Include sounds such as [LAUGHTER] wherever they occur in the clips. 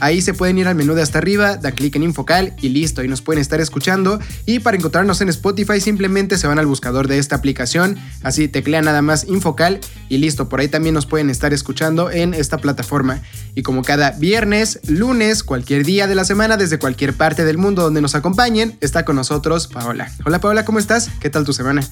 Ahí se pueden ir al menú de hasta arriba, da clic en Infocal y listo, y nos pueden estar escuchando. Y para encontrarnos en Spotify simplemente se van al buscador de esta aplicación, así teclean nada más Infocal y listo, por ahí también nos pueden estar escuchando en esta plataforma. Y como cada viernes, lunes, cualquier día de la semana, desde cualquier parte del mundo donde nos acompañen, está con nosotros Paola. Hola Paola, ¿cómo estás? ¿Qué tal tu semana?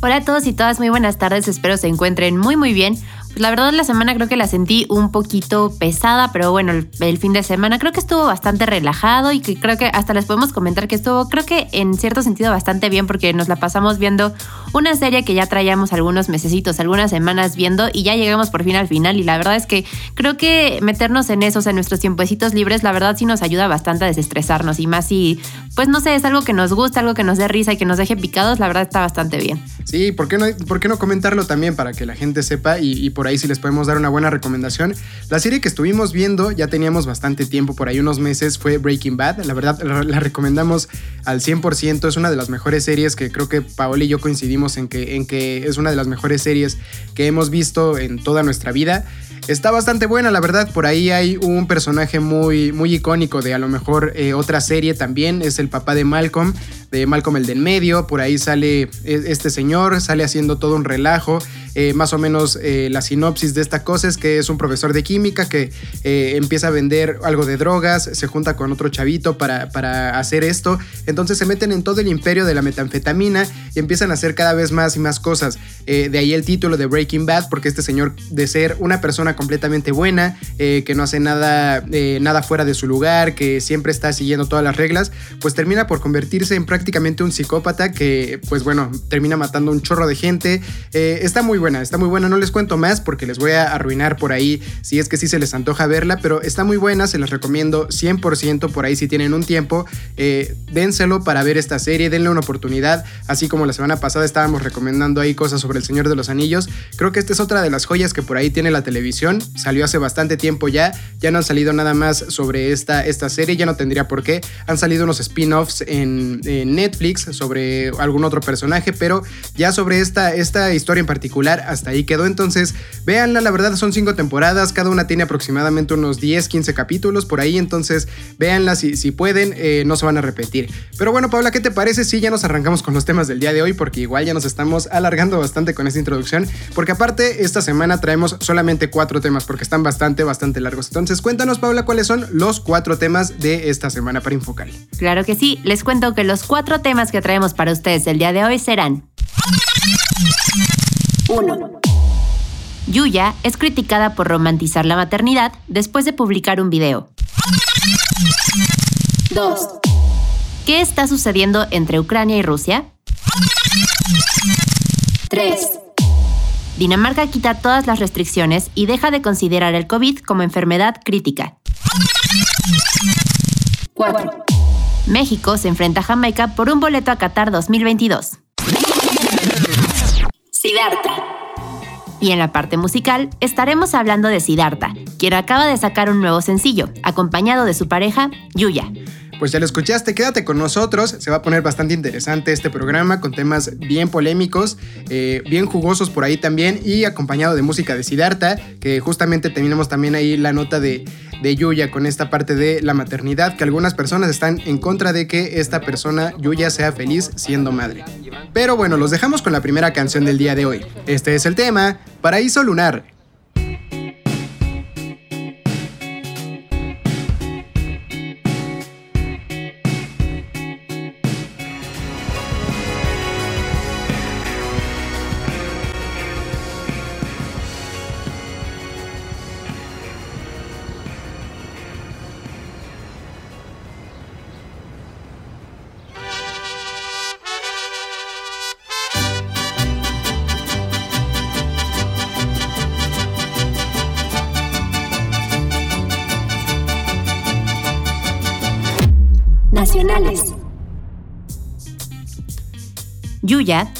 Hola a todos y todas, muy buenas tardes, espero se encuentren muy muy bien. La verdad la semana creo que la sentí un poquito pesada, pero bueno, el, fin de semana creo que estuvo bastante relajado y que creo que hasta les podemos comentar que estuvo, creo que en cierto sentido bastante bien porque nos la pasamos viendo una serie que ya traíamos algunos mesecitos, algunas semanas viendo y ya llegamos por fin al final. Y la verdad es que creo que meternos en esos, en nuestros tiempecitos libres, la verdad sí nos ayuda bastante a desestresarnos. Y más si, pues no sé, es algo que nos gusta, algo que nos dé risa y que nos deje picados, la verdad está bastante bien. Sí, ¿por qué no, por no comentarlo también para que la gente sepa y, por ahí si les podemos dar una buena recomendación? La serie que estuvimos viendo, ya teníamos bastante tiempo, por ahí unos meses, fue Breaking Bad. La verdad, la, recomendamos al 100%. Es una de las mejores series que creo que Paola y yo coincidimos en que, en que es una de las mejores series que hemos visto en toda nuestra vida. Está bastante buena, la verdad. Por ahí hay un personaje muy, muy icónico de a lo mejor eh, otra serie también. Es el papá de Malcolm de Malcolm el del medio, por ahí sale e, este señor, sale haciendo todo un relajo, eh, más o menos eh, la sinopsis de esta cosa es que es un profesor de química que eh, empieza a vender algo de drogas, se junta con otro chavito para, para hacer esto, entonces se meten en todo el imperio de la metanfetamina y empiezan a hacer cada vez más y más cosas, de ahí el título de Breaking Bad, porque este señor de ser una persona completamente buena, que no hace nada, nada fuera de su lugar, que siempre está siguiendo todas las reglas, pues termina por convertirse en prácticamente un psicópata que, pues bueno, termina matando un chorro de gente. Eh, está muy buena, está muy buena. No les cuento más porque les voy a arruinar por ahí si es que sí se les antoja verla, pero está muy buena, se las recomiendo 100% por ahí si tienen un tiempo. Eh, dénselo para ver esta serie, denle una oportunidad. Así como la semana pasada estábamos recomendando ahí cosas sobre El Señor de los Anillos. Creo que esta es otra de las joyas que por ahí tiene la televisión. Salió hace bastante tiempo ya. Ya no han salido nada más sobre esta, esta serie, ya no tendría por qué. Han salido unos spin-offs en Netflix sobre algún otro personaje, pero ya sobre esta, esta historia en particular hasta ahí quedó. Entonces, véanla, la verdad son cinco temporadas, cada una tiene aproximadamente unos 10, 15 capítulos por ahí, entonces véanla si, si pueden, eh, no se van a repetir. Pero bueno, Paula, ¿qué te parece si ya nos arrancamos con los temas del día de hoy? Porque igual ya nos estamos alargando bastante con esta introducción, porque aparte esta semana traemos solamente cuatro temas, porque están bastante, bastante largos. Entonces, cuéntanos, Paula, cuáles son los cuatro temas de esta semana para Infocal. Claro que sí, les cuento que los cuatro cuatro temas que traemos para ustedes el día de hoy serán 1. Yuya es criticada por romantizar la maternidad después de publicar un video. 2. ¿Qué está sucediendo entre Ucrania y Rusia? 3. Dinamarca quita todas las restricciones y deja de considerar el COVID como enfermedad crítica. 4. México se enfrenta a Jamaica por un boleto a Qatar 2022. Siddhartha. Y en la parte musical estaremos hablando de Siddhartha, quien acaba de sacar un nuevo sencillo, acompañado de su pareja, Yuya. Pues ya lo escuchaste, quédate con nosotros. Se va a poner bastante interesante este programa con temas bien polémicos, eh, bien jugosos por ahí también y acompañado de música de Siddhartha, que justamente terminamos también ahí la nota de, de Yuya con esta parte de la maternidad, que algunas personas están en contra de que esta persona, Yuya, sea feliz siendo madre. Pero bueno, los dejamos con la primera canción del día de hoy. Este es el tema, Paraíso Lunar,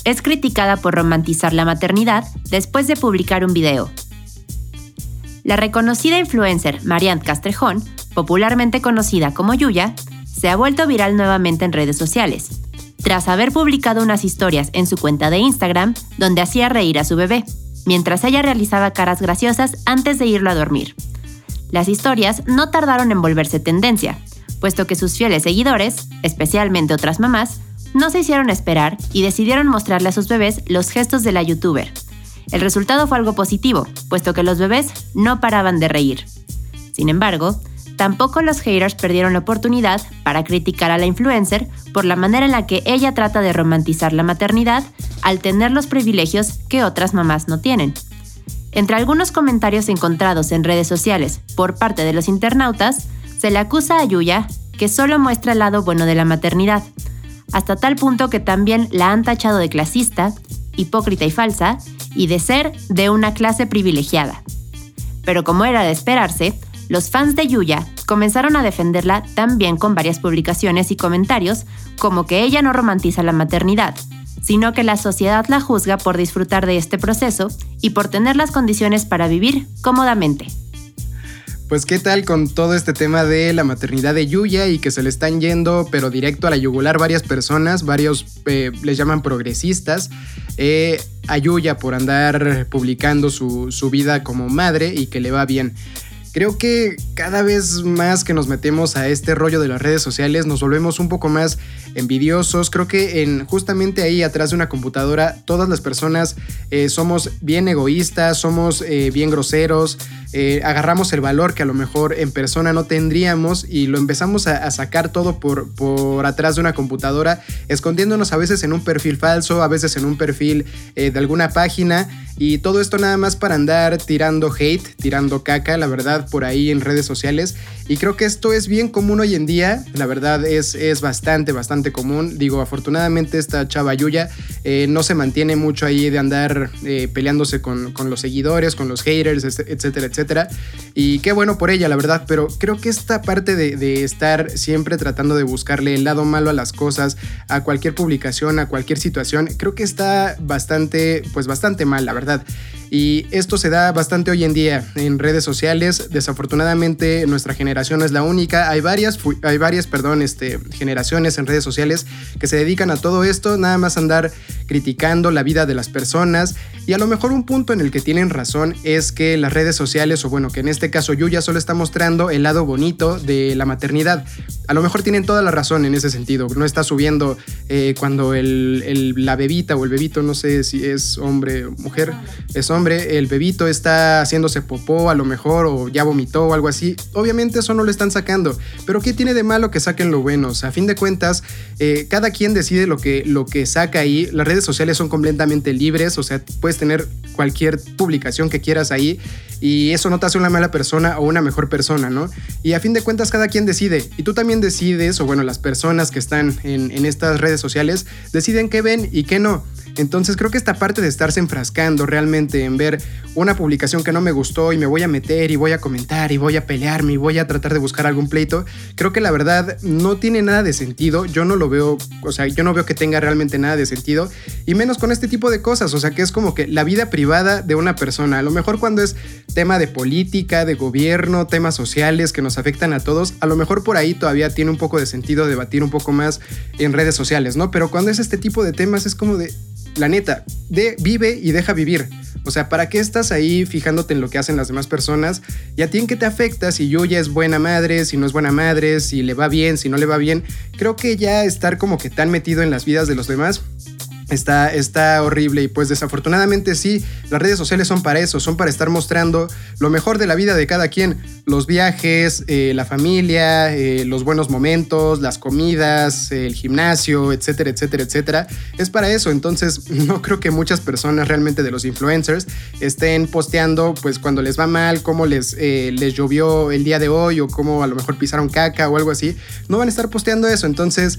Es criticada por romantizar la maternidad después de publicar un video. La reconocida influencer Marianne Castrejón, popularmente conocida como Yuya, se ha vuelto viral nuevamente en redes sociales, tras haber publicado unas historias en su cuenta de Instagram donde hacía reír a su bebé, mientras ella realizaba caras graciosas antes de irlo a dormir. Las historias no tardaron en volverse tendencia, puesto que sus fieles seguidores, especialmente otras mamás, no se hicieron esperar y decidieron mostrarle a sus bebés los gestos de la youtuber. El resultado fue algo positivo, puesto que los bebés no paraban de reír. Sin embargo, tampoco los haters perdieron la oportunidad para criticar a la influencer por la manera en la que ella trata de romantizar la maternidad al tener los privilegios que otras mamás no tienen. Entre algunos comentarios encontrados en redes sociales por parte de los internautas, se le acusa a Yuya que solo muestra el lado bueno de la maternidad, hasta tal punto que también la han tachado de clasista, hipócrita y falsa, y de ser de una clase privilegiada. Pero como era de esperarse, los fans de Yuya comenzaron a defenderla también con varias publicaciones y comentarios como que ella no romantiza la maternidad, sino que la sociedad la juzga por disfrutar de este proceso y por tener las condiciones para vivir cómodamente. Pues qué tal con todo este tema de la maternidad de Yuya y que se le están yendo pero directo a la yugular varias personas, varios eh, les llaman progresistas, eh, a Yuya por andar publicando su, su vida como madre y que le va bien. Creo que cada vez más que nos metemos a este rollo de las redes sociales nos volvemos un poco más envidiosos. Creo que en justamente ahí atrás de una computadora todas las personas eh, somos bien egoístas, somos eh, bien groseros, eh, agarramos el valor que a lo mejor en persona no tendríamos y lo empezamos a, sacar todo por, por, atrás de una computadora, escondiéndonos a veces en un perfil falso, a veces en un perfil de alguna página y todo esto nada más para andar tirando hate, tirando caca, la verdad, por ahí en redes sociales. Y creo que esto es bien común hoy en día, la verdad es, es bastante, bastante común. Digo, afortunadamente esta chava Yuya eh, no se mantiene mucho ahí de andar eh, peleándose con, los seguidores, con los haters, etcétera, etcétera. Y qué bueno por ella, la verdad, pero creo que esta parte de, de estar siempre tratando de buscarle el lado malo a las cosas, a cualquier publicación, a cualquier situación, creo que está bastante, pues bastante mal, la verdad. Y esto se da bastante hoy en día en redes sociales. Desafortunadamente nuestra generación es la única. Hay varias, hay varias perdón, este, generaciones en redes sociales que se dedican a todo esto, nada más andar criticando la vida de las personas. Y a lo mejor un punto en el que tienen razón es que las redes sociales, o bueno, que en este caso Yuya solo está mostrando el lado bonito de la maternidad. A lo mejor tienen toda la razón en ese sentido. No está subiendo eh, cuando el, la bebita o el bebito, no sé si es hombre o mujer, es hombre el bebito está haciéndose popó a lo mejor o ya vomitó o algo así, obviamente eso no lo están sacando. Pero ¿qué tiene de malo que saquen lo bueno? a fin de cuentas, eh, cada quien decide lo que, lo que saca ahí. Las redes sociales son completamente libres, o sea, puedes tener cualquier publicación que quieras ahí y eso no te hace una mala persona o una mejor persona, ¿no? Y a fin de cuentas cada quien decide y tú también decides, o bueno, las personas que están en estas redes sociales deciden qué ven y qué no. Entonces creo que esta parte de estarse enfrascando realmente en ver una publicación que no me gustó y me voy a meter y voy a comentar y voy a pelearme y voy a tratar de buscar algún pleito, creo que la verdad no tiene nada de sentido. Yo no lo veo, o sea, yo no veo que tenga realmente nada de sentido y menos con este tipo de cosas, o sea, que es como que la vida privada de una persona, a lo mejor cuando es tema de política, de gobierno, temas sociales que nos afectan a todos, a lo mejor por ahí todavía tiene un poco de sentido debatir un poco más en redes sociales, ¿no? Pero cuando es este tipo de temas es como de, la neta, de vive y deja vivir. O sea, ¿para qué estás ahí fijándote en lo que hacen las demás personas? ¿Y a ti en qué te afecta si Yuya es buena madre, si no es buena madre, si le va bien, si no le va bien? Creo que ya estar como que tan metido en las vidas de los demás Está, está horrible y pues desafortunadamente sí, las redes sociales son para eso, son para estar mostrando lo mejor de la vida de cada quien, los viajes, eh, la familia, eh, los buenos momentos, las comidas, el gimnasio, etcétera, etcétera, etcétera. Es para eso, entonces [LAUGHS] no creo que muchas personas realmente de los influencers estén posteando pues cuando les va mal, cómo les, eh, les llovió el día de hoy o cómo a lo mejor pisaron caca o algo así. No van a estar posteando eso, entonces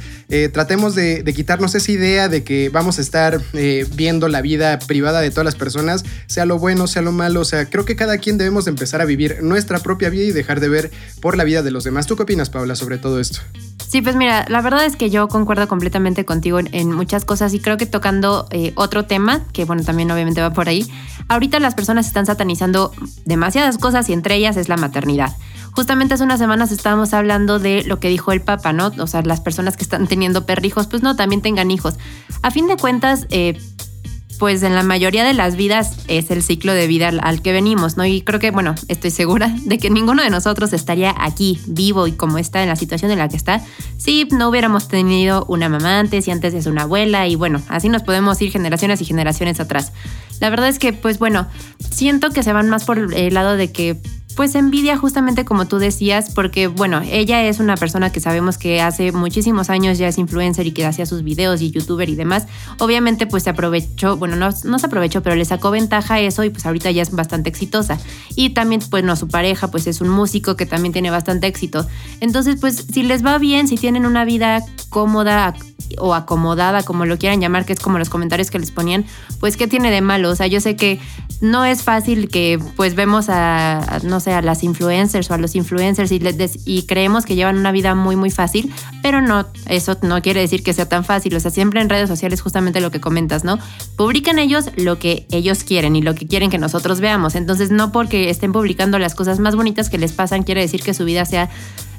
tratemos de, de quitarnos esa idea de que vamos estar eh, viendo la vida privada de todas las personas, sea lo bueno, sea lo malo, o sea, creo que cada quien debemos de empezar a vivir nuestra propia vida y dejar de ver por la vida de los demás. ¿Tú qué opinas, Paula, sobre todo esto? Sí, pues mira, la verdad es que yo concuerdo completamente contigo en, muchas cosas y creo que tocando eh, otro tema, que bueno, también obviamente va por ahí, ahorita las personas están satanizando demasiadas cosas y entre ellas es la maternidad. Justamente hace unas semanas estábamos hablando de lo que dijo el Papa, ¿no? O sea, las personas que están teniendo perrijos, pues no, también tengan hijos. A fin de cuentas, eh, pues en la mayoría de las vidas es el ciclo de vida al, que venimos, ¿no? Y creo que, bueno, estoy segura [LAUGHS] de que ninguno de nosotros estaría aquí vivo y como está en la situación en la que está si no hubiéramos tenido una mamá antes y antes es una abuela y bueno, así nos podemos ir generaciones y generaciones atrás. La verdad es que, pues bueno, siento que se van más por el lado de que pues envidia justamente como tú decías, porque bueno, ella es una persona que sabemos que hace muchísimos años ya es influencer y que hacía sus videos y youtuber y demás. Obviamente pues se aprovechó, bueno, no, no se aprovechó, pero le sacó ventaja eso y pues ahorita ya es bastante exitosa. Y también pues no, su pareja pues es un músico que también tiene bastante éxito. Entonces pues si les va bien, si tienen una vida cómoda, o acomodada, como lo quieran llamar, que es como los comentarios que les ponían, pues qué tiene de malo. O sea, yo sé que no es fácil que pues vemos a, no sé, a las influencers o a los influencers y, y creemos que llevan una vida muy, muy fácil, pero no, eso no quiere decir que sea tan fácil. O sea, siempre en redes sociales justamente lo que comentas, ¿no? Publican ellos lo que ellos quieren y lo que quieren que nosotros veamos. Entonces, no porque estén publicando las cosas más bonitas que les pasan, quiere decir que su vida sea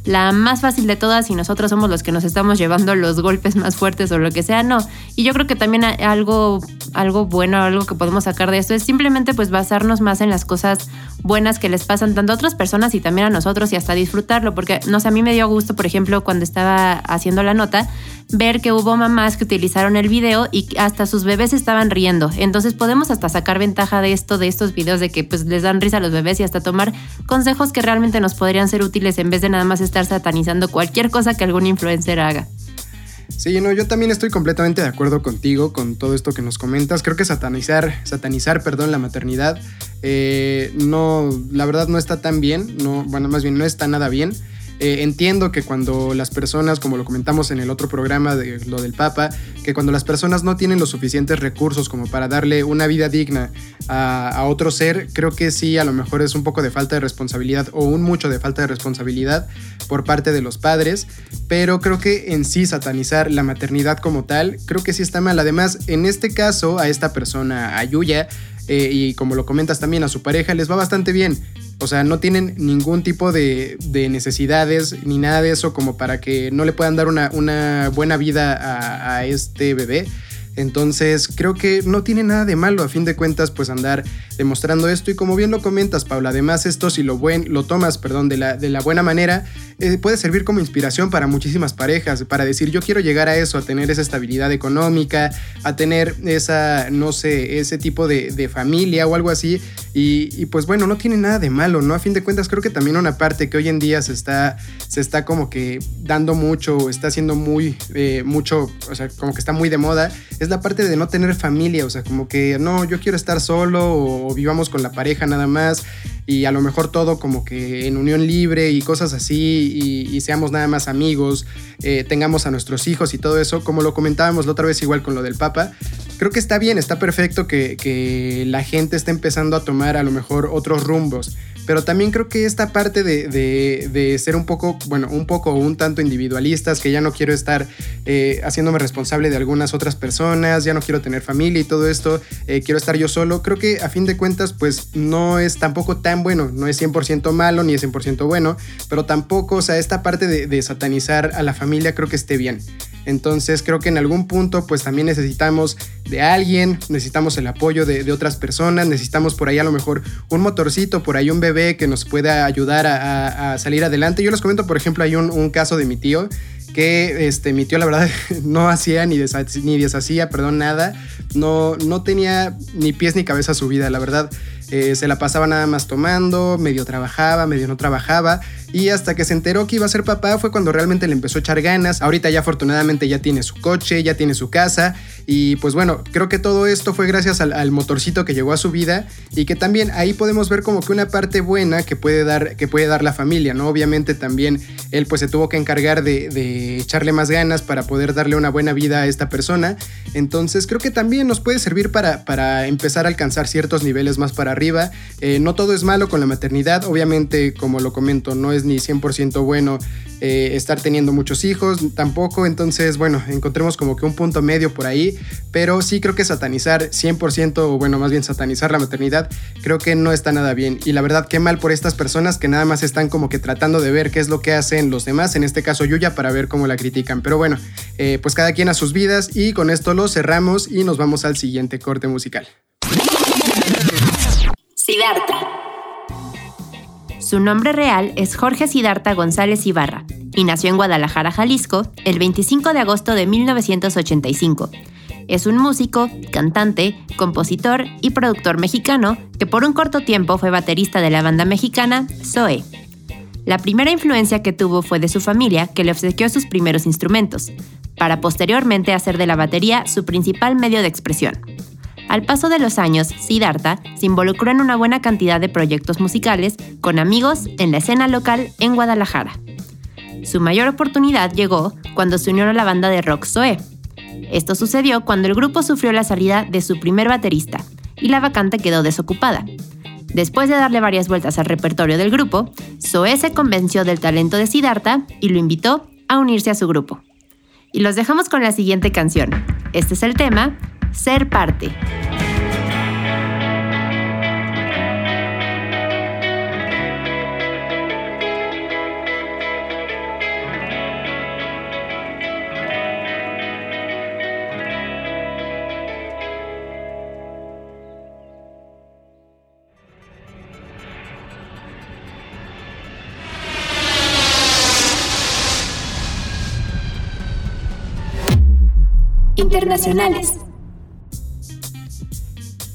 la más fácil de todas y nosotros somos los que nos estamos llevando los golpes más fuertes o lo que sea, no. Y yo creo que también algo, algo bueno, algo que podemos sacar de esto es simplemente pues basarnos más en las cosas buenas que les pasan tanto a otras personas y también a nosotros y hasta disfrutarlo, porque no sé, a mí me dio gusto, por ejemplo, cuando estaba haciendo la nota, ver que hubo mamás que utilizaron el video y hasta sus bebés estaban riendo. Entonces podemos hasta sacar ventaja de esto, de estos videos, de que pues les dan risa a los bebés y hasta tomar consejos que realmente nos podrían ser útiles en vez de nada más estar satanizando cualquier cosa que algún influencer haga. Sí, no, yo también estoy completamente de acuerdo contigo con todo esto que nos comentas. Creo que satanizar, satanizar, perdón, la maternidad, eh, no, la verdad no está tan bien, no, bueno, más bien no está nada bien. Eh, entiendo que cuando las personas, como lo comentamos en el otro programa de lo del Papa, que cuando las personas no tienen los suficientes recursos como para darle una vida digna a, otro ser, creo que sí, a lo mejor es un poco de falta de responsabilidad o un mucho de falta de responsabilidad por parte de los padres, pero creo que en sí satanizar la maternidad como tal, creo que sí está mal. Además, en este caso, a esta persona, a Yuya, eh, y como lo comentas también, a su pareja les va bastante bien. O sea, no tienen ningún tipo de, necesidades ni nada de eso como para que no le puedan dar una, buena vida a este bebé. Entonces creo que no tiene nada de malo a fin de cuentas pues andar demostrando esto y como bien lo comentas Paula, además esto si lo, buen, lo tomas perdón, de, la, de la buena manera eh, puede servir como inspiración para muchísimas parejas, para decir yo quiero llegar a eso, a tener esa estabilidad económica, a tener esa, no sé, ese tipo de, familia o algo así y, pues bueno, no tiene nada de malo, ¿no? A fin de cuentas creo que también una parte que hoy en día se está, se está como que dando mucho, está haciendo muy, eh, mucho, o sea, como que está muy de moda, es la parte de no tener familia, o sea, como que no, yo quiero estar solo o, vivamos con la pareja nada más. y a lo mejor todo como que en unión libre y cosas así y, seamos nada más amigos, eh, tengamos a nuestros hijos y todo eso, como lo comentábamos la otra vez igual con lo del Papa, creo que está bien, está perfecto que, que la gente esté empezando a tomar a lo mejor otros rumbos pero también creo que esta parte de, ser un poco, bueno, un poco un tanto individualistas, que ya no quiero estar eh, haciéndome responsable de algunas otras personas, ya no quiero tener familia y todo esto, eh, quiero estar yo solo, creo que a fin de cuentas pues no es tampoco tan bueno, no es 100% malo ni es 100% bueno, pero tampoco, o sea, esta parte de satanizar a la familia creo que esté bien. Entonces creo que en algún punto pues también necesitamos de alguien, necesitamos el apoyo de, otras personas, necesitamos por ahí a lo mejor un motorcito, por ahí un bebé que nos pueda ayudar a, salir adelante. Yo les comento, por ejemplo, hay un, caso de mi tío que este, mi tío la verdad [LAUGHS] no hacía ni, ni deshacía, perdón, nada, no, no tenía ni pies ni cabeza su vida, la verdad. Eh, se la pasaba nada más tomando, medio trabajaba, medio no trabajaba. Y hasta que se enteró que iba a ser papá fue cuando realmente le empezó a echar ganas. Ahorita ya afortunadamente ya tiene su coche, ya tiene su casa. Y pues bueno, creo que todo esto fue gracias al, motorcito que llegó a su vida. Y que también ahí podemos ver como que una parte buena que puede dar, que puede dar la familia, ¿no? Obviamente también él pues se tuvo que encargar de, echarle más ganas para poder darle una buena vida a esta persona. Entonces creo que también nos puede servir para, para empezar a alcanzar ciertos niveles más para arriba. Eh, no todo es malo con la maternidad. Obviamente, como lo comento, no es ni 100% bueno eh, estar teniendo muchos hijos, tampoco. Entonces, bueno, encontremos como que un punto medio por ahí. Pero sí creo que satanizar 100%, o bueno, más bien satanizar la maternidad, creo que no está nada bien. Y la verdad, qué mal por estas personas que nada más están como que tratando de ver qué es lo que hacen los demás, en este caso Yuya, para ver cómo la critican. Pero bueno, eh, pues cada quien a sus vidas y con esto lo cerramos y nos vamos al siguiente corte musical. Siddhartha. Su nombre real es Jorge Sidarta González Ibarra y nació en Guadalajara, Jalisco, el 25 de agosto de 1985. Es un músico, cantante, compositor y productor mexicano que por un corto tiempo fue baterista de la banda mexicana Zoe. La primera influencia que tuvo fue de su familia, que le obsequió sus primeros instrumentos, para posteriormente hacer de la batería su principal medio de expresión. Al paso de los años, Siddhartha se involucró en una buena cantidad de proyectos musicales con amigos en la escena local en Guadalajara. Su mayor oportunidad llegó cuando se unió a la banda de rock Zoe. Esto sucedió cuando el grupo sufrió la salida de su primer baterista y la vacante quedó desocupada. Después de darle varias vueltas al repertorio del grupo, Zoe se convenció del talento de Siddhartha y lo invitó a unirse a su grupo. Y los dejamos con la siguiente canción. Este es el tema ser parte. Internacionales.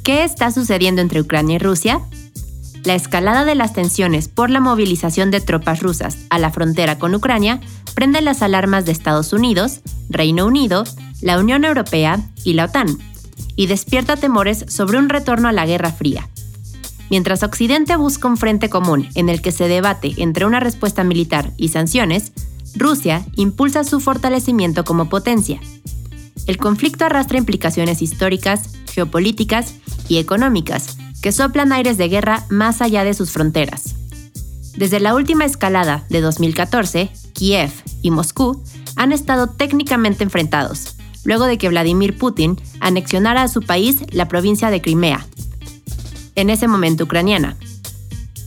¿Qué está sucediendo entre Ucrania y Rusia? La escalada de las tensiones por la movilización de tropas rusas a la frontera con Ucrania prende las alarmas de Estados Unidos, Reino Unido, la Unión Europea y la OTAN, y despierta temores sobre un retorno a la Guerra Fría. Mientras Occidente busca un frente común en el que se debate entre una respuesta militar y sanciones, Rusia impulsa su fortalecimiento como potencia. El conflicto arrastra implicaciones históricas, geopolíticas y económicas que soplan aires de guerra más allá de sus fronteras. Desde la última escalada de 2014, Kiev y Moscú han estado técnicamente enfrentados, luego de que Vladimir Putin anexionara a su país la provincia de Crimea, en ese momento ucraniana.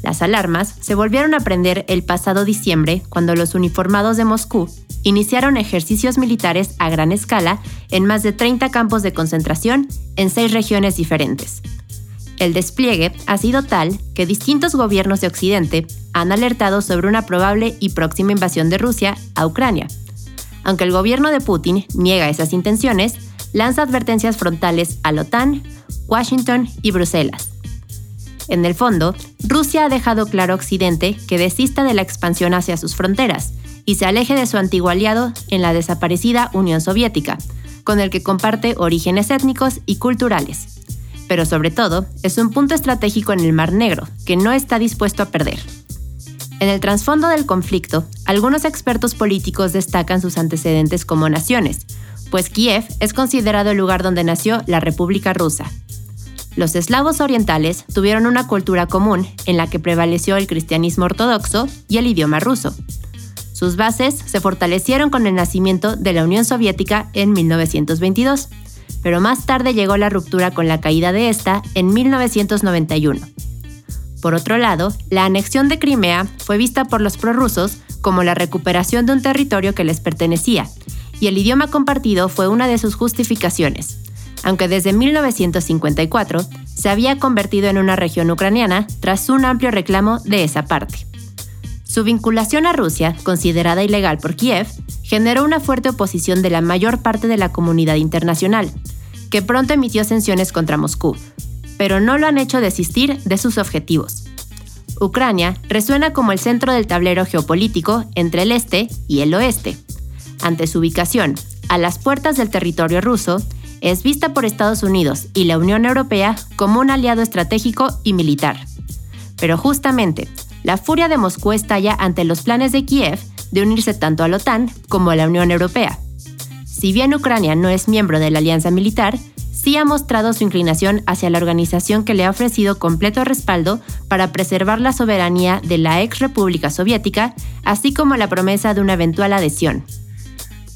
Las alarmas se volvieron a prender el pasado diciembre cuando los uniformados de Moscú iniciaron ejercicios militares a gran escala en más de 30 campos de concentración en seis regiones diferentes. El despliegue ha sido tal que distintos gobiernos de Occidente han alertado sobre una probable y próxima invasión de Rusia a Ucrania. Aunque el gobierno de Putin niega esas intenciones, lanza advertencias frontales a la OTAN, Washington y Bruselas. En el fondo, Rusia ha dejado claro a Occidente que desista de la expansión hacia sus fronteras y se aleje de su antiguo aliado en la desaparecida Unión Soviética, con el que comparte orígenes étnicos y culturales. pero sobre todo es un punto estratégico en el Mar Negro que no está dispuesto a perder. En el trasfondo del conflicto, algunos expertos políticos destacan sus antecedentes como naciones, pues Kiev es considerado el lugar donde nació la República Rusa. Los eslavos orientales tuvieron una cultura común en la que prevaleció el cristianismo ortodoxo y el idioma ruso. Sus bases se fortalecieron con el nacimiento de la Unión Soviética en 1922, pero más tarde llegó la ruptura con la caída de esta en 1991. Por otro lado, la anexión de Crimea fue vista por los prorrusos como la recuperación de un territorio que les pertenecía, y el idioma compartido fue una de sus justificaciones, aunque desde 1954 se había convertido en una región ucraniana tras un amplio reclamo de esa parte. Su vinculación a Rusia, considerada ilegal por Kiev, generó una fuerte oposición de la mayor parte de la comunidad internacional, que pronto emitió sanciones contra Moscú, pero no lo han hecho desistir de sus objetivos. Ucrania resuena como el centro del tablero geopolítico entre el este y el oeste. Ante su ubicación, a las puertas del territorio ruso, es vista por Estados Unidos y la Unión Europea como un aliado estratégico y militar. Pero justamente, la furia de Moscú estalla ante los planes de Kiev de unirse tanto a la OTAN como a la Unión Europea. Si bien Ucrania no es miembro de la alianza militar, sí ha mostrado su inclinación hacia la organización que le ha ofrecido completo respaldo para preservar la soberanía de la ex República Soviética, así como la promesa de una eventual adhesión.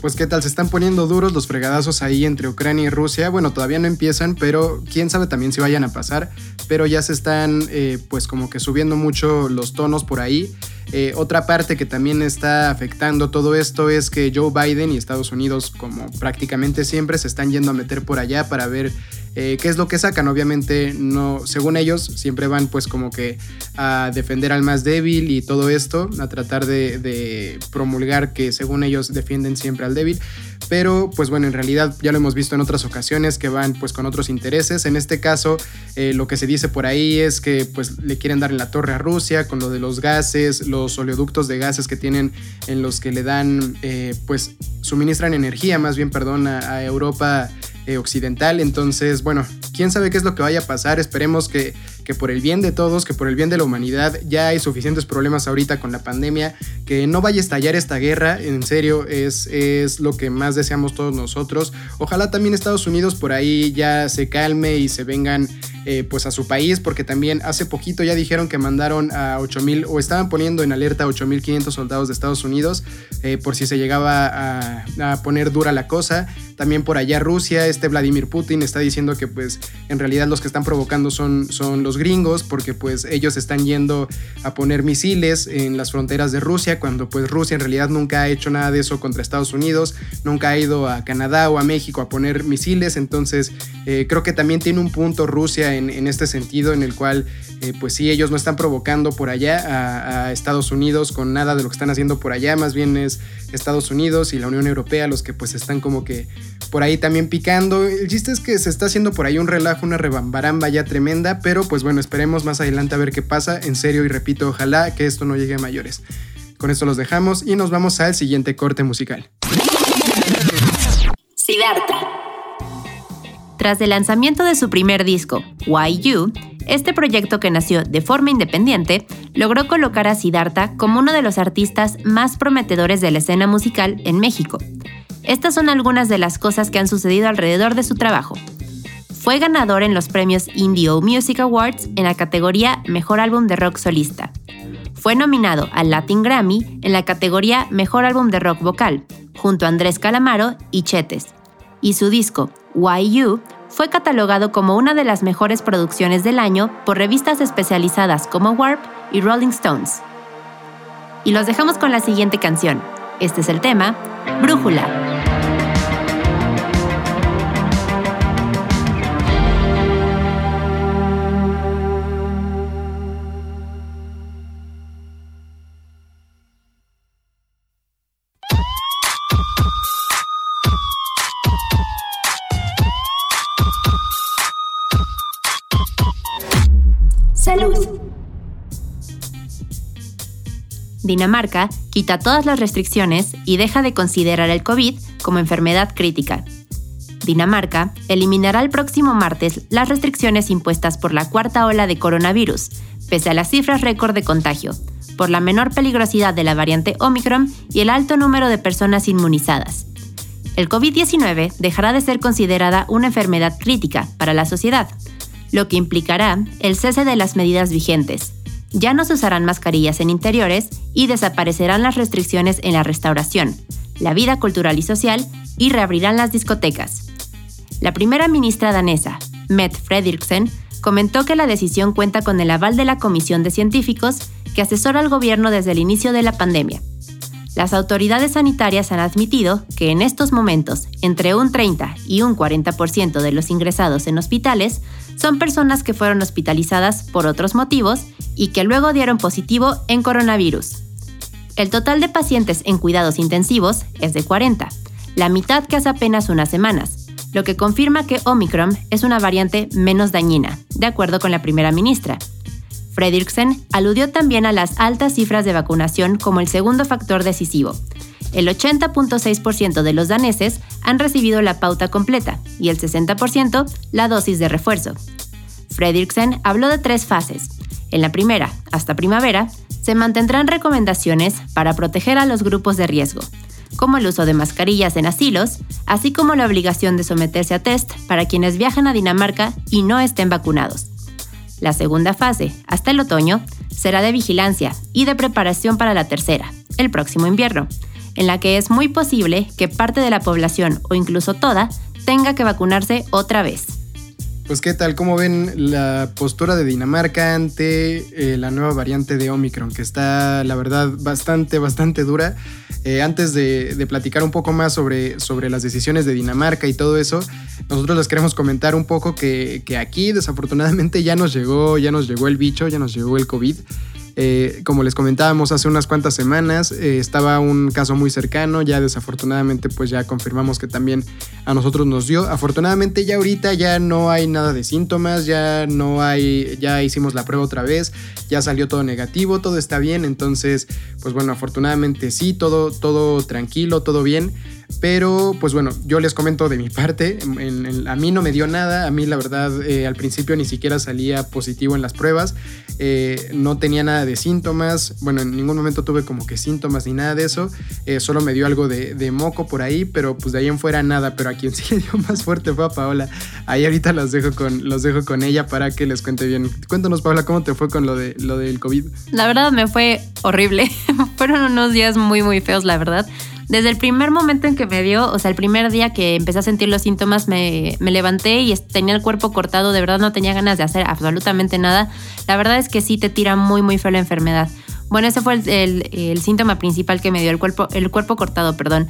Pues qué tal, se están poniendo duros los fregadazos ahí entre Ucrania y Rusia. Bueno, todavía no empiezan, pero quién sabe también si vayan a pasar. Pero ya se están eh, pues como que subiendo mucho los tonos por ahí. Eh, otra parte que también está afectando todo esto es que Joe Biden y Estados Unidos, como prácticamente siempre, se están yendo a meter por allá para ver eh, ¿Qué es lo que sacan? Obviamente, no, según ellos, siempre van pues como que a defender al más débil y todo esto, a tratar de, promulgar que según ellos defienden siempre al débil. Pero pues bueno, en realidad ya lo hemos visto en otras ocasiones que van pues con otros intereses. En este caso, eh, lo que se dice por ahí es que pues le quieren dar en la torre a Rusia con lo de los gases, los oleoductos de gases que tienen en los que le dan eh, pues suministran energía, más bien perdón, a Europa eh, occidental. Entonces, bueno, quién sabe qué es lo que vaya a pasar. Esperemos que, que por el bien de todos, que por el bien de la humanidad, ya hay suficientes problemas ahorita con la pandemia, que no vaya a estallar esta guerra. En serio, es, es lo que más deseamos todos nosotros. Ojalá también Estados Unidos por ahí ya se calme y se vengan eh, pues a su país, porque también hace poquito ya dijeron que mandaron a 8000 o estaban poniendo en alerta a 8500 soldados de Estados Unidos eh, por si se llegaba a, poner dura la cosa. También por allá Rusia, este Vladimir Putin está diciendo que pues en realidad los que están provocando son, son los gringos, porque pues ellos están yendo a poner misiles en las fronteras de Rusia, cuando pues Rusia en realidad nunca ha hecho nada de eso contra Estados Unidos, nunca ha ido a Canadá o a México a poner misiles, entonces eh, creo que también tiene un punto Rusia en, este sentido en el cual, eh, pues sí, ellos no están provocando por allá a, Estados Unidos con nada de lo que están haciendo por allá, más bien es Estados Unidos y la Unión Europea los que pues están como que por ahí también picando. El chiste es que se está haciendo por ahí un relajo, una rebambaramba ya tremenda, pero pues bueno, esperemos más adelante a ver qué pasa. En serio y repito, ojalá que esto no llegue a mayores. Con esto los dejamos y nos vamos al siguiente corte musical. Tras el lanzamiento de su primer disco, Why You, este proyecto que nació de forma independiente logró colocar a Siddhartha como uno de los artistas más prometedores de la escena musical en México. Estas son algunas de las cosas que han sucedido alrededor de su trabajo. Fue ganador en los premios Indie Music Awards en la categoría Mejor Álbum de Rock Solista. Fue nominado al Latin Grammy en la categoría Mejor Álbum de Rock Vocal, junto a Andrés Calamaro y Chetes. Y su disco, You fue catalogado como una de las mejores producciones del año por revistas especializadas como Warp y Rolling Stones. Y los dejamos con la siguiente canción. Este es el tema, Brújula. Dinamarca quita todas las restricciones y deja de considerar el COVID como enfermedad crítica. Dinamarca eliminará el próximo martes las restricciones impuestas por la cuarta ola de coronavirus, pese a las cifras récord de contagio, por la menor peligrosidad de la variante Omicron y el alto número de personas inmunizadas. El COVID-19 dejará de ser considerada una enfermedad crítica para la sociedad, lo que implicará el cese de las medidas vigentes. Ya no se usarán mascarillas en interiores y desaparecerán las restricciones en la restauración, la vida cultural y social y reabrirán las discotecas. La primera ministra danesa, Mette Frederiksen, comentó que la decisión cuenta con el aval de la Comisión de Científicos que asesora al gobierno desde el inicio de la pandemia. Las autoridades sanitarias han admitido que en estos momentos entre un 30 y un 40% de los ingresados en hospitales son personas que fueron hospitalizadas por otros motivos y que luego dieron positivo en coronavirus. El total de pacientes en cuidados intensivos es de 40, la mitad que hace apenas unas semanas, lo que confirma que Omicron es una variante menos dañina, de acuerdo con la primera ministra, Fredriksen aludió también a las altas cifras de vacunación como el segundo factor decisivo. El 80.6% de los daneses han recibido la pauta completa y el 60% la dosis de refuerzo. Fredriksen habló de tres fases. En la primera, hasta primavera, se mantendrán recomendaciones para proteger a los grupos de riesgo, como el uso de mascarillas en asilos, así como la obligación de someterse a test para quienes viajan a Dinamarca y no estén vacunados. La segunda fase, hasta el otoño, será de vigilancia y de preparación para la tercera, el próximo invierno, en la que es muy posible que parte de la población o incluso toda tenga que vacunarse otra vez. Pues qué tal, ¿cómo ven la postura de Dinamarca ante eh, la nueva variante de Omicron, que está la verdad bastante, bastante dura? Eh, antes de, platicar un poco más sobre, sobre las decisiones de Dinamarca y todo eso, nosotros les queremos comentar un poco que, que aquí desafortunadamente ya nos llegó, ya nos llegó el bicho, ya nos llegó el COVID. Eh, como les comentábamos hace unas cuantas semanas, eh, estaba un caso muy cercano, ya desafortunadamente pues ya confirmamos que también a nosotros nos dio. Afortunadamente ya ahorita ya no hay nada de síntomas, ya no hay, ya hicimos la prueba otra vez, ya salió todo negativo, todo está bien, entonces pues bueno, afortunadamente sí, todo, todo tranquilo, todo bien. Pero pues bueno, yo les comento de mi parte, a mí no me dio nada, a mí la verdad eh, al principio ni siquiera salía positivo en las pruebas, eh, no tenía nada de síntomas, bueno, en ningún momento tuve como que síntomas ni nada de eso, eh, solo me dio algo de, moco por ahí, pero pues de ahí en fuera nada, pero a quien [LAUGHS] sí le dio más fuerte fue a Paola, ahí ahorita los dejo con, los dejo con ella para que les cuente bien. Cuéntanos Paola, ¿cómo te fue con lo, de, lo del COVID? La verdad me fue horrible, [LAUGHS] fueron unos días muy muy feos, la verdad. Desde el primer momento en que me dio, o sea, el primer día que empecé a sentir los síntomas, me, levanté y tenía el cuerpo cortado, de verdad no tenía ganas de hacer absolutamente nada. La verdad es que sí te tira muy, muy feo la enfermedad. Bueno, ese fue el, síntoma principal que me dio, el cuerpo, el cuerpo cortado, perdón.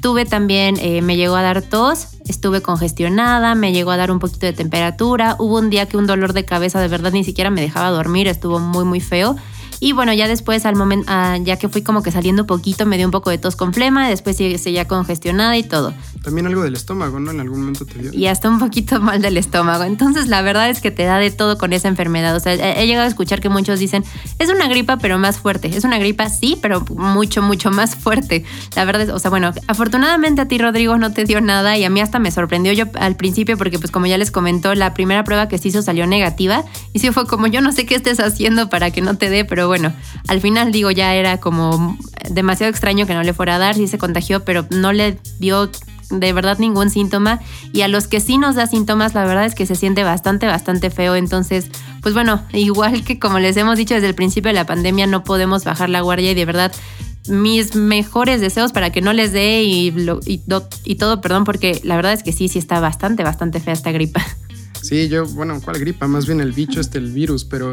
Tuve también, eh, me llegó a dar tos, estuve congestionada, me llegó a dar un poquito de temperatura. Hubo un día que un dolor de cabeza de verdad ni siquiera me dejaba dormir, estuvo muy, muy feo. Y bueno, ya después, al momento, ah, ya que fui como que saliendo poquito, me dio un poco de tos con flema, después seguía congestionada y todo. También algo del estómago, ¿no? En algún momento te dio. Y hasta un poquito [LAUGHS] mal del estómago. Entonces, la verdad es que te da de todo con esa enfermedad. O sea, he llegado a escuchar que muchos dicen, es una gripa, pero más fuerte. Es una gripa, sí, pero mucho, mucho más fuerte. La verdad es, o sea, bueno, afortunadamente a ti, Rodrigo, no te dio nada y a mí hasta me sorprendió yo al principio porque, pues, como ya les comentó, la primera prueba que se hizo salió negativa y sí fue como, yo no sé qué estés haciendo para que no te dé, pero bueno, al final digo, ya era como demasiado extraño que no le fuera a dar, sí se contagió, pero no le dio de verdad ningún síntoma. Y a los que sí nos da síntomas la verdad es que se siente bastante bastante feo. Entonces pues bueno [LAUGHS] igual que como les hemos dicho desde el principio de la pandemia no podemos bajar la guardia y de verdad mis mejores deseos para que no les dé y, y, y todo perdón porque la verdad es que sí sí está bastante bastante fea esta gripa [LAUGHS] Sí, yo, bueno, ¿cuál gripa? Más bien el bicho, este, el virus, pero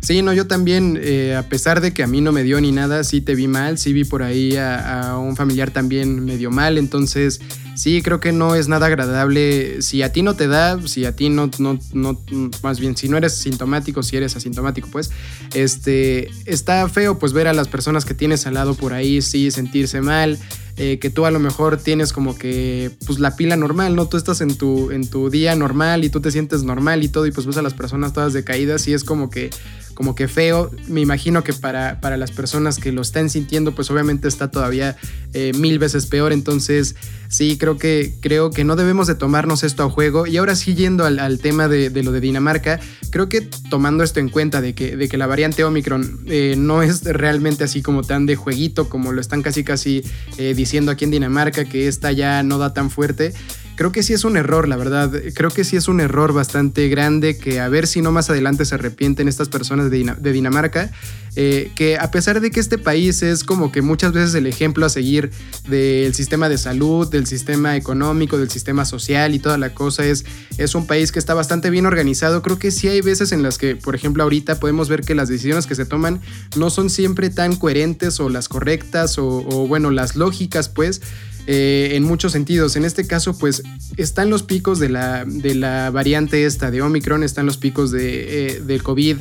sí, no, yo también, eh, a pesar de que a mí no me dio ni nada, sí te vi mal, sí vi por ahí a, un familiar también medio mal, entonces sí, creo que no es nada agradable. Si a ti no te da, si a ti no, no, no, más bien, si no eres sintomático, si eres asintomático, pues, este, está feo, pues ver a las personas que tienes al lado por ahí, sí, sentirse mal. Eh, que tú a lo mejor tienes como que pues la pila normal, ¿no? Tú estás en tu, en tu día normal y tú te sientes normal y todo y pues ves a las personas todas decaídas y es como que como que feo. Me imagino que para, para las personas que lo están sintiendo, pues obviamente está todavía eh, mil veces peor. Entonces, sí, creo que, creo que no debemos de tomarnos esto a juego. Y ahora sí, yendo al, tema de, lo de Dinamarca, creo que tomando esto en cuenta de que, de que la variante Omicron eh, no es realmente así como tan de jueguito, como lo están casi casi eh, diciendo aquí en Dinamarca, que esta ya no da tan fuerte creo que sí es un error, la verdad. Creo que sí es un error bastante grande que a ver si no más adelante se arrepienten estas personas de, Dinamarca. Eh, que a pesar de que este país es como que muchas veces el ejemplo a seguir del sistema de salud, del sistema económico, del sistema social y toda la cosa, es, es un país que está bastante bien organizado. Creo que sí hay veces en las que, por ejemplo, ahorita podemos ver que las decisiones que se toman no son siempre tan coherentes o las correctas o, o bueno, las lógicas, pues. Eh, en muchos sentidos. En este caso, pues están los picos de la, de la variante esta de Omicron, están los picos de, eh, del COVID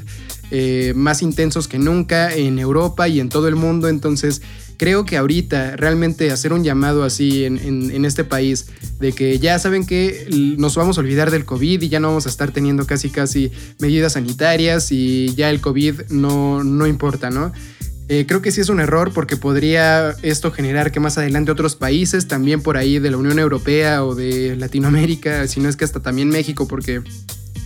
eh, más intensos que nunca en Europa y en todo el mundo. Entonces, creo que ahorita realmente hacer un llamado así en, en, este país de que ya saben que nos vamos a olvidar del COVID y ya no vamos a estar teniendo casi casi medidas sanitarias y ya el COVID no, no importa, ¿no? Eh, creo que sí es un error porque podría esto generar que más adelante otros países, también por ahí de la Unión Europea o de Latinoamérica, si no es que hasta también México, porque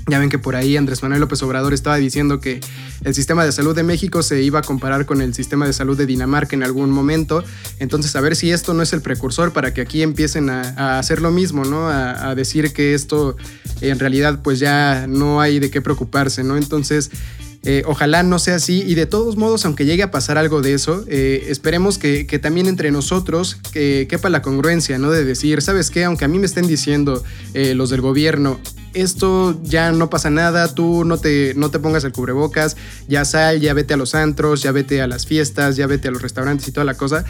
ya ven que por ahí Andrés Manuel López Obrador estaba diciendo que el sistema de salud de México se iba a comparar con el sistema de salud de Dinamarca en algún momento. Entonces, a ver si esto no es el precursor para que aquí empiecen a, hacer lo mismo, ¿no? A, a, decir que esto en realidad pues ya no hay de qué preocuparse, ¿no? Entonces, eh, ojalá no sea así y de todos modos, aunque llegue a pasar algo de eso, eh, esperemos que, también entre nosotros que quepa la congruencia, ¿no? De decir, ¿sabes qué? Aunque a mí me estén diciendo eh, los del gobierno, esto ya no pasa nada, tú no te, no te pongas el cubrebocas, ya sal, ya vete a los antros, ya vete a las fiestas, ya vete a los restaurantes y toda la cosa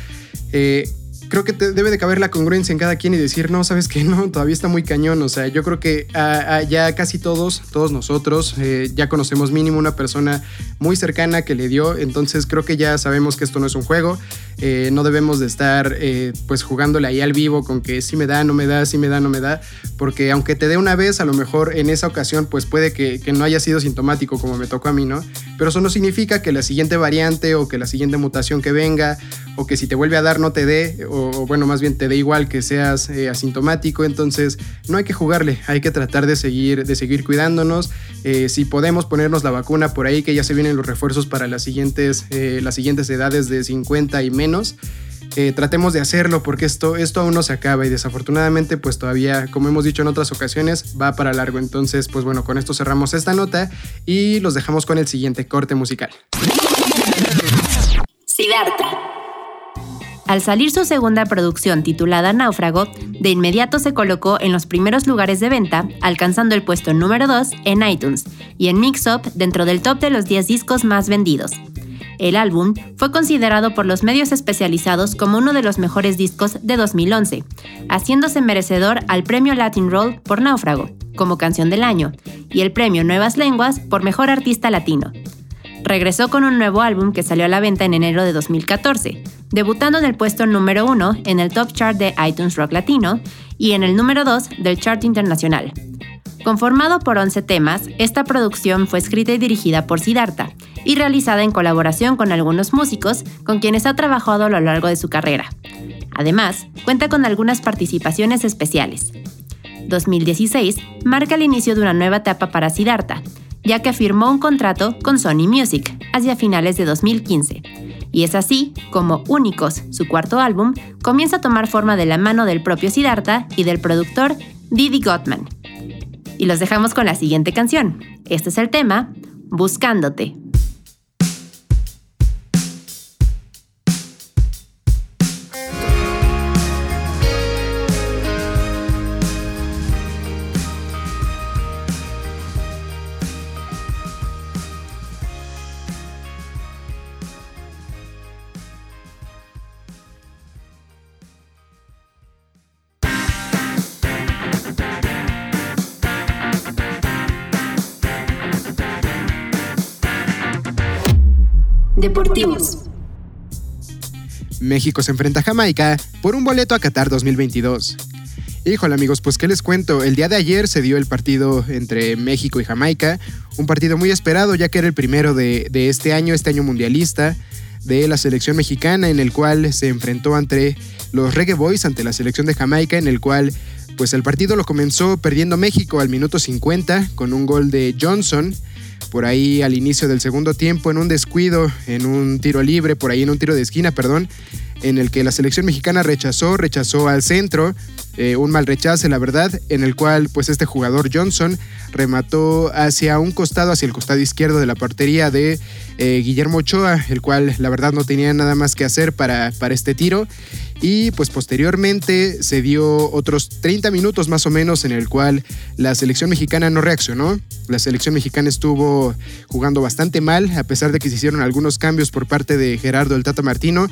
creo que debe de caber la congruencia en cada quien y decir, no, sabes que [LAUGHS] no, todavía está muy cañón. O sea, yo creo que ya casi todos, todos nosotros, eh, ya conocemos mínimo una persona muy cercana que le dio. Entonces creo que ya sabemos que esto no es un juego. Eh, no debemos de estar eh, pues jugándole ahí al vivo con que sí me da, no me da, sí me da, no me da. Porque aunque te dé una vez, a lo mejor en esa ocasión pues puede que, que no haya sido sintomático como me tocó a mí, ¿no? Pero eso no significa que la siguiente variante o que la siguiente mutación que venga o que si te vuelve a dar no te dé o, bueno, más bien te dé igual que seas eh, asintomático, entonces no hay que jugarle, hay que tratar de seguir, de seguir cuidándonos. Eh, si podemos ponernos la vacuna por ahí, que ya se vienen los refuerzos para las siguientes, eh, las siguientes edades de 50 y menos. tratemos de hacerlo porque esto, esto aún no se acaba y desafortunadamente pues todavía, como hemos dicho en otras ocasiones, va para largo. Entonces pues bueno, con esto cerramos esta nota y los dejamos con el siguiente corte musical. Siddhartha. Al salir su segunda producción titulada Náufrago, de inmediato se colocó en los primeros lugares de venta, alcanzando el puesto número 2 en iTunes y en Mixup dentro del top de los 10 discos más vendidos. El álbum fue considerado por los medios especializados como uno de los mejores discos de 2011, haciéndose merecedor al premio Latin Roll por Náufrago, como canción del año, y el premio Nuevas Lenguas por Mejor Artista Latino. Regresó con un nuevo álbum que salió a la venta en enero de 2014, debutando en el puesto número 1 en el Top Chart de iTunes Rock Latino y en el número 2 del Chart Internacional. Conformado por 11 temas, esta producción fue escrita y dirigida por Siddhartha y realizada en colaboración con algunos músicos con quienes ha trabajado a lo largo de su carrera. Además, cuenta con algunas participaciones especiales. 2016 marca el inicio de una nueva etapa para Siddhartha, ya que firmó un contrato con Sony Music hacia finales de 2015 y es así como Únicos, su cuarto álbum, comienza a tomar forma de la mano del propio Siddhartha y del productor Didi Gottman. Y los dejamos con la siguiente canción. Este es el tema, Buscándote. México se enfrenta a Jamaica por un boleto a Qatar 2022. Híjole amigos, pues qué les cuento, el día de ayer se dio el partido entre México y Jamaica, un partido muy esperado ya que era el primero de, este año, este año mundialista de la selección mexicana en el cual se enfrentó entre los Reggae Boys ante la selección de Jamaica en el cual pues el partido lo comenzó perdiendo México al minuto 50 con un gol de Johnson por ahí al inicio del segundo tiempo en un descuido, en un tiro libre, por ahí en un tiro de esquina, perdón, en el que la selección mexicana rechazó, rechazó al centro, eh, un mal rechace, la verdad, en el cual pues este jugador Johnson remató hacia un costado, hacia el costado izquierdo de la portería de eh, Guillermo Ochoa, el cual la verdad no tenía nada más que hacer para, para este tiro. Y pues posteriormente se dio otros 30 minutos más o menos en el cual la selección mexicana no reaccionó. La selección mexicana estuvo jugando bastante mal, a pesar de que se hicieron algunos cambios por parte de Gerardo el Tata Martino.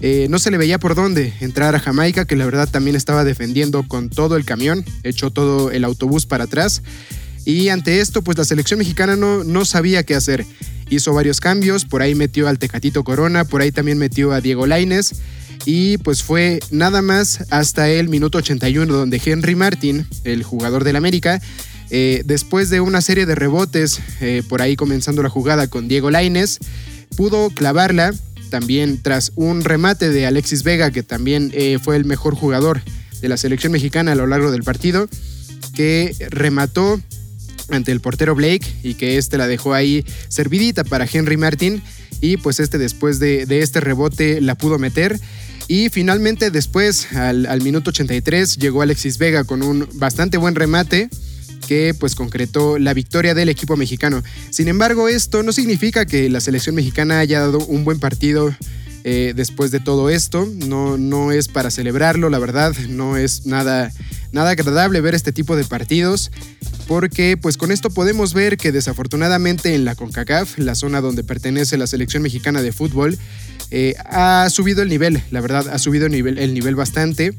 Eh, no se le veía por dónde entrar a Jamaica, que la verdad también estaba defendiendo con todo el camión, echó todo el autobús para atrás. Y ante esto, pues la selección mexicana no, no sabía qué hacer. Hizo varios cambios, por ahí metió al Tecatito Corona, por ahí también metió a Diego Laines. Y pues fue nada más hasta el minuto 81 donde Henry Martin, el jugador del América, eh, después de una serie de rebotes, eh, por ahí comenzando la jugada con Diego Laines, pudo clavarla también tras un remate de Alexis Vega, que también eh, fue el mejor jugador de la selección mexicana a lo largo del partido, que remató ante el portero Blake y que este la dejó ahí servidita para Henry Martin. Y pues este después de, este rebote la pudo meter. Y finalmente después al, minuto 83 llegó Alexis Vega con un bastante buen remate que pues concretó la victoria del equipo mexicano. Sin embargo, esto no significa que la selección mexicana haya dado un buen partido eh, después de todo esto. No, no es para celebrarlo, la verdad, no es nada, nada agradable ver este tipo de partidos. Porque pues con esto podemos ver que desafortunadamente en la CONCACAF, la zona donde pertenece la selección mexicana de fútbol, eh, ha subido el nivel, la verdad, ha subido el nivel, el nivel bastante.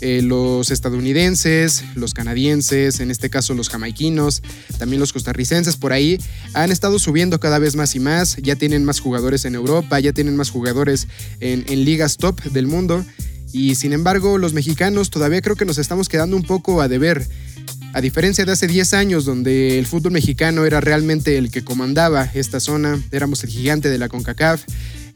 Eh, los estadounidenses, los canadienses, en este caso los jamaiquinos, también los costarricenses por ahí, han estado subiendo cada vez más y más, ya tienen más jugadores en Europa, ya tienen más jugadores en, en ligas top del mundo y sin embargo los mexicanos todavía creo que nos estamos quedando un poco a deber. A diferencia de hace 10 años donde el fútbol mexicano era realmente el que comandaba esta zona, éramos el gigante de la CONCACAF,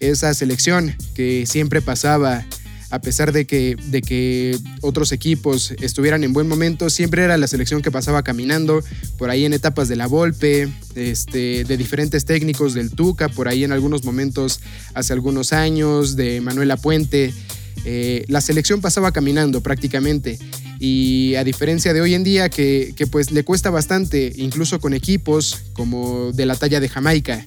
esa selección que siempre pasaba a pesar de que, de que otros equipos estuvieran en buen momento, siempre era la selección que pasaba caminando, por ahí en etapas de la Volpe, este, de diferentes técnicos del Tuca, por ahí en algunos momentos hace algunos años, de Manuela Puente. Eh, la selección pasaba caminando prácticamente y a diferencia de hoy en día que, que, pues le cuesta bastante, incluso con equipos como de la talla de Jamaica,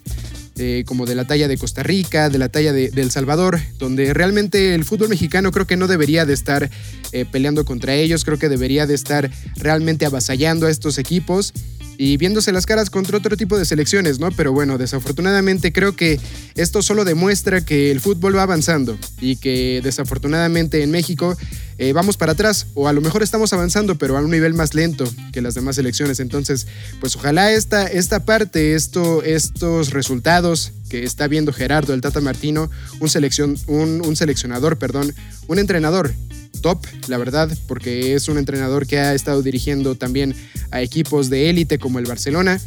como de la talla de Costa Rica, de la talla de, El Salvador, donde realmente el fútbol mexicano creo que no debería de estar eh, peleando contra ellos, creo que debería de estar realmente avasallando a estos equipos y viéndose las caras contra otro tipo de selecciones, ¿no? Pero bueno, desafortunadamente creo que esto solo demuestra que el fútbol va avanzando y que desafortunadamente en México eh, vamos para atrás o a lo mejor estamos avanzando pero a un nivel más lento que las demás selecciones. Entonces, pues ojalá esta, esta parte, esto, estos resultados que está viendo Gerardo el Tata Martino, un, un seleccionador, perdón, un entrenador top, la verdad, porque es un entrenador que ha estado dirigiendo también a equipos de élite como el Barcelona.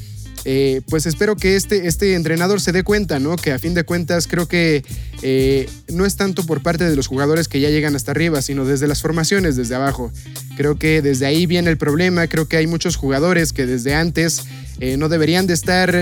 Eh, pues espero que este, este entrenador se dé cuenta, ¿no? Que a fin de cuentas creo que eh, no es tanto por parte de los jugadores que ya llegan hasta arriba, sino desde las formaciones, desde abajo. Creo que desde ahí viene el problema, creo que hay muchos jugadores que desde antes eh, no deberían de estar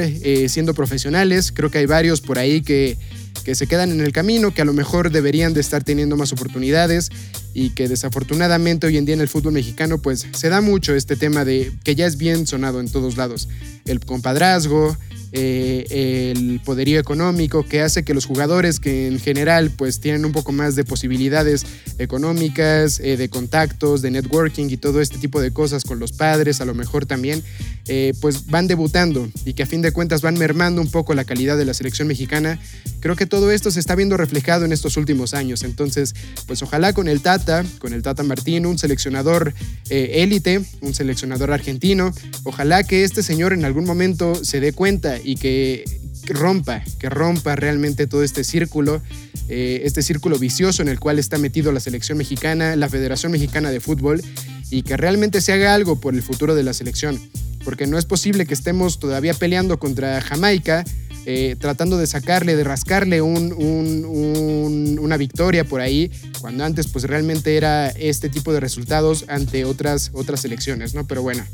siendo profesionales, creo que hay varios por ahí que que se quedan en el camino, que a lo mejor deberían de estar teniendo más oportunidades y que desafortunadamente hoy en día en el fútbol mexicano pues se da mucho este tema de que ya es bien sonado en todos lados, el compadrazgo, eh, el poderío económico que hace que los jugadores que en general pues tienen un poco más de posibilidades económicas, eh, de contactos, de networking y todo este tipo de cosas con los padres, a lo mejor también, eh, pues van debutando y que a fin de cuentas van mermando un poco la calidad de la selección mexicana. Creo que todo esto se está viendo reflejado en estos últimos años. Entonces, pues ojalá con el Tata, con el Tata Martín, un seleccionador élite, un seleccionador argentino, ojalá que este señor en algún momento se dé cuenta y que rompa, que rompa realmente todo este círculo, eh, este círculo vicioso en el cual está metido la selección mexicana, la Federación Mexicana de Fútbol, y que realmente se haga algo por el futuro de la selección. Porque no es posible que estemos todavía peleando contra Jamaica, eh, tratando de sacarle, de rascarle una victoria por ahí, cuando antes pues realmente era este tipo de resultados ante otras, otras selecciones, ¿no? Pero bueno,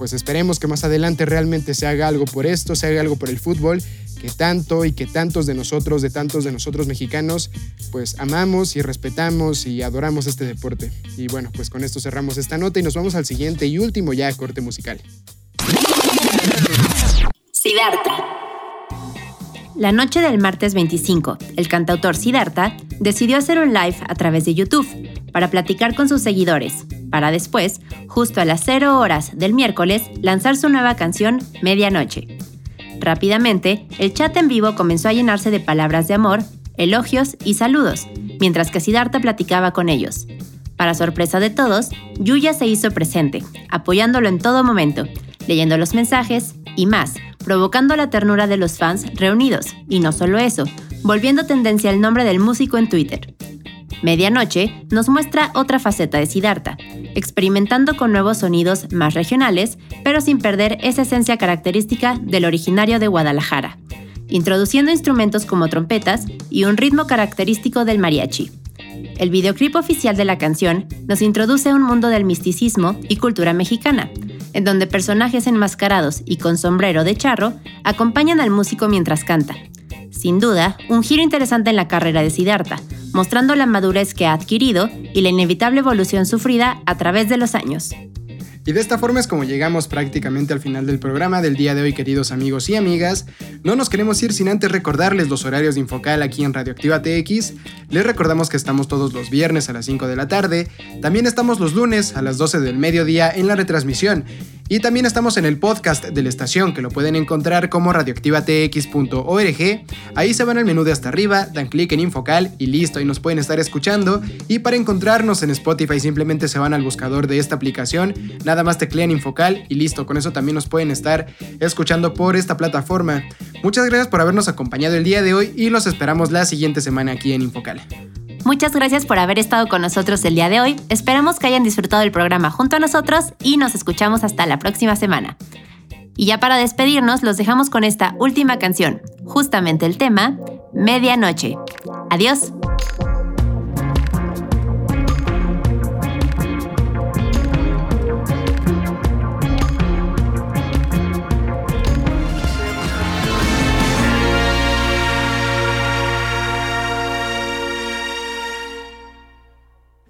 pues esperemos que más adelante realmente se haga algo por esto, se haga algo por el fútbol, que tanto y que tantos de nosotros, de tantos de nosotros mexicanos, pues amamos y respetamos y adoramos este deporte. Y bueno, pues con esto cerramos esta nota y nos vamos al siguiente y último ya corte musical. Siddhartha. La noche del martes 25, el cantautor Siddhartha decidió hacer un live a través de YouTube para platicar con sus seguidores, para después, justo a las 0 horas del miércoles, lanzar su nueva canción Medianoche. Rápidamente, el chat en vivo comenzó a llenarse de palabras de amor, elogios y saludos, mientras que Siddhartha platicaba con ellos. Para sorpresa de todos, Yuya se hizo presente, apoyándolo en todo momento, leyendo los mensajes y más, provocando la ternura de los fans reunidos, y no solo eso, volviendo tendencia el nombre del músico en Twitter. Medianoche nos muestra otra faceta de Siddhartha, experimentando con nuevos sonidos más regionales, pero sin perder esa esencia característica del originario de Guadalajara, introduciendo instrumentos como trompetas y un ritmo característico del mariachi. El videoclip oficial de la canción nos introduce a un mundo del misticismo y cultura mexicana, en donde personajes enmascarados y con sombrero de charro acompañan al músico mientras canta. Sin duda, un giro interesante en la carrera de Siddhartha, mostrando la madurez que ha adquirido y la inevitable evolución sufrida a través de los años. Y de esta forma es como llegamos prácticamente al final del programa del día de hoy, queridos amigos y amigas. No nos queremos ir sin antes recordarles los horarios de Infocal aquí en Radioactiva TX. Les recordamos que estamos todos los viernes a las 5 de la tarde. También estamos los lunes a las 12 del mediodía en la retransmisión. Y también estamos en el podcast de la estación, que lo pueden encontrar como radioactivatx.org. Ahí se van al menú de hasta arriba, dan clic en Infocal y listo, ahí nos pueden estar escuchando. Y para encontrarnos en Spotify simplemente se van al buscador de esta aplicación, nada más teclean Infocal y listo, con eso también nos pueden estar escuchando por esta plataforma. Muchas gracias por habernos acompañado el día de hoy y los esperamos la siguiente semana aquí en Infocal. Muchas gracias por haber estado con nosotros el día de hoy. Esperamos que hayan disfrutado el programa junto a nosotros y nos escuchamos hasta la próxima semana. Y ya para despedirnos, los dejamos con esta última canción, justamente el tema, Medianoche. Adiós.